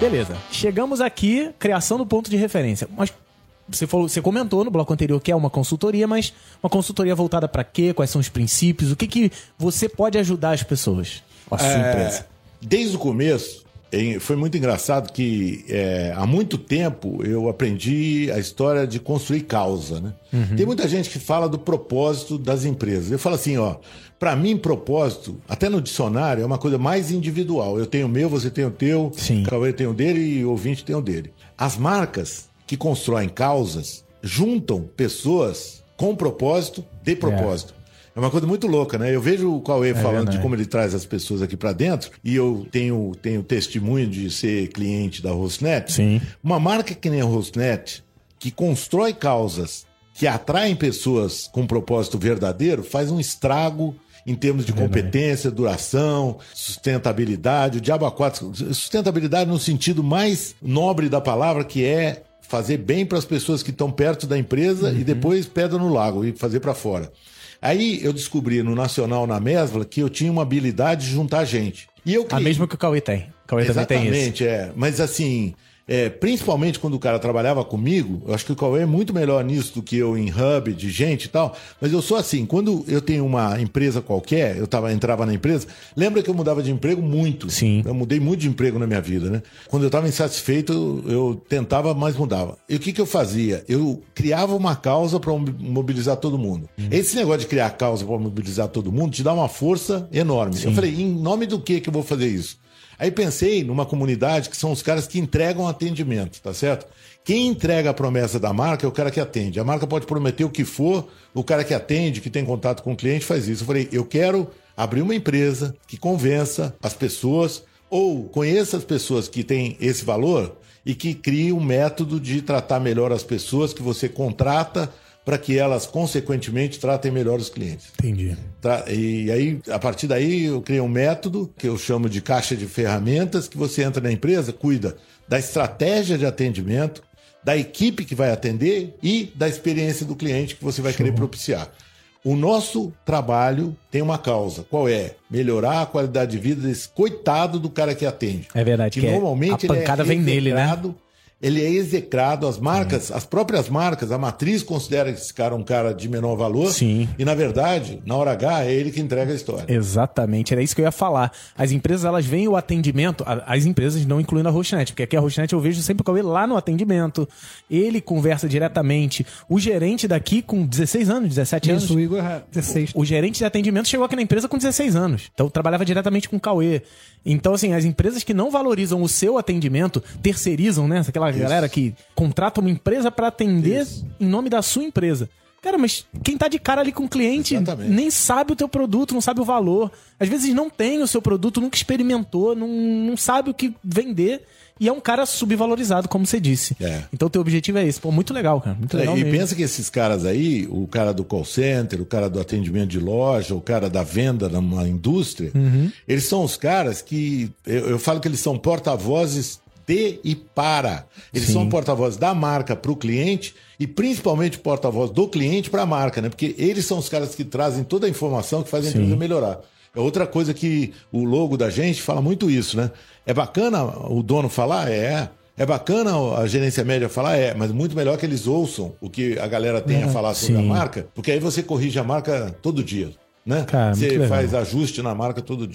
Beleza. Chegamos aqui, criação do ponto de referência. Mas você, falou, você comentou no bloco anterior que é uma consultoria, mas uma consultoria voltada para quê? Quais são os princípios? O que, que você pode ajudar as pessoas? A sua É, empresa? Desde o começo, foi muito engraçado que é, há muito tempo eu aprendi a história de construir causa. Né? Uhum. Tem muita gente que fala do propósito das empresas. Eu falo assim, ó, para mim propósito, até no dicionário, é uma coisa mais individual. Eu tenho o meu, você tem o teu, Sim. o Cauê tem o dele e o ouvinte tem o dele. As marcas que constroem causas juntam pessoas com propósito, de propósito. É uma coisa muito louca, né? Eu vejo o Cauê falando verdade. de como ele traz as pessoas aqui para dentro e eu tenho, tenho testemunho de ser cliente da Rosnet. Sim. Uma marca que nem a Rosnet, que constrói causas que atraem pessoas com propósito verdadeiro, faz um estrago em termos de competência, duração, sustentabilidade, o diabo a quatro. Sustentabilidade no sentido mais nobre da palavra, que é fazer bem para as pessoas que estão perto da empresa e depois pedra no lago e fazer para fora. Aí eu descobri no Nacional na Mesbla que eu tinha uma habilidade de juntar gente. E eu A criei- mesma que o Cauê tem. O Cauê também tem isso. Exatamente, é. Mas assim, é, principalmente quando o cara trabalhava comigo, eu acho que o Cauê é muito melhor nisso do que eu em hub de gente e tal. Mas eu sou assim, quando eu tenho uma empresa qualquer, eu tava, entrava na empresa, lembra que eu mudava de emprego muito. Sim. Eu mudei muito de emprego na minha vida, né? Quando eu estava insatisfeito, eu, eu tentava, mas mudava. E o que, que eu fazia? Eu criava uma causa para mobilizar todo mundo. Esse negócio de criar causa para mobilizar todo mundo te dá uma força enorme. Eu falei, em nome do que que eu vou fazer isso? Aí pensei numa comunidade que são os caras que entregam atendimento, tá certo? Quem entrega a promessa da marca é o cara que atende. A marca pode prometer o que for, o cara que atende, que tem contato com o cliente, faz isso. Eu falei, eu quero abrir uma empresa que convença as pessoas ou conheça as pessoas que têm esse valor e que crie um método de tratar melhor as pessoas que você contrata para que elas, consequentemente, tratem melhor os clientes. Entendi. E aí, a partir daí, eu criei um método que eu chamo de caixa de ferramentas, que você entra na empresa, cuida da estratégia de atendimento, da equipe que vai atender e da experiência do cliente que você vai querer propiciar. O nosso trabalho tem uma causa. Qual é? Melhorar a qualidade de vida desse coitado do cara que atende. É verdade, Que, que é- normalmente a pancada é vem nele, né? Ele é execrado, as marcas, as próprias marcas, a matriz considera esse cara um cara de menor valor. Sim. E na verdade, na hora H, é ele que entrega a história. Exatamente, era isso que eu ia falar. As empresas, elas veem o atendimento, as empresas não incluindo a Hostnet, porque aqui a Hostnet eu vejo sempre o Cauê lá no atendimento. Ele conversa diretamente. O gerente daqui com 16 anos, 17 anos. Isso, o Igor é 16. O gerente de atendimento chegou aqui na empresa com 16 anos. Então trabalhava diretamente com o Cauê. Então, assim, as empresas que não valorizam o seu atendimento, terceirizam, né? Aquela galera que contrata uma empresa para atender em nome da sua empresa. Cara, mas quem tá de cara ali com o cliente Exatamente. nem sabe o teu produto, não sabe o valor. Às vezes não tem o seu produto, nunca experimentou, não, não sabe o que vender. E é um cara subvalorizado, como você disse. É. Então, teu objetivo é esse. Pô, muito legal, cara. Muito legal e mesmo. pensa que esses caras aí, o cara do call center, o cara do atendimento de loja, o cara da venda numa indústria, Uhum. eles são os caras que. Eu, eu falo que eles são porta-vozes de e para. Eles Sim. são porta-voz da marca para o cliente e principalmente porta-voz do cliente para a marca, né? Porque eles são os caras que trazem toda a informação que fazem a empresa melhorar. É outra coisa que o logo da gente fala muito isso, né? É bacana o dono falar? É. É bacana a gerência média falar? É, mas muito melhor que eles ouçam o que a galera tem a falar sobre sim. a marca, porque aí você corrige a marca todo dia, né? Cara, você faz ajuste na marca todo dia.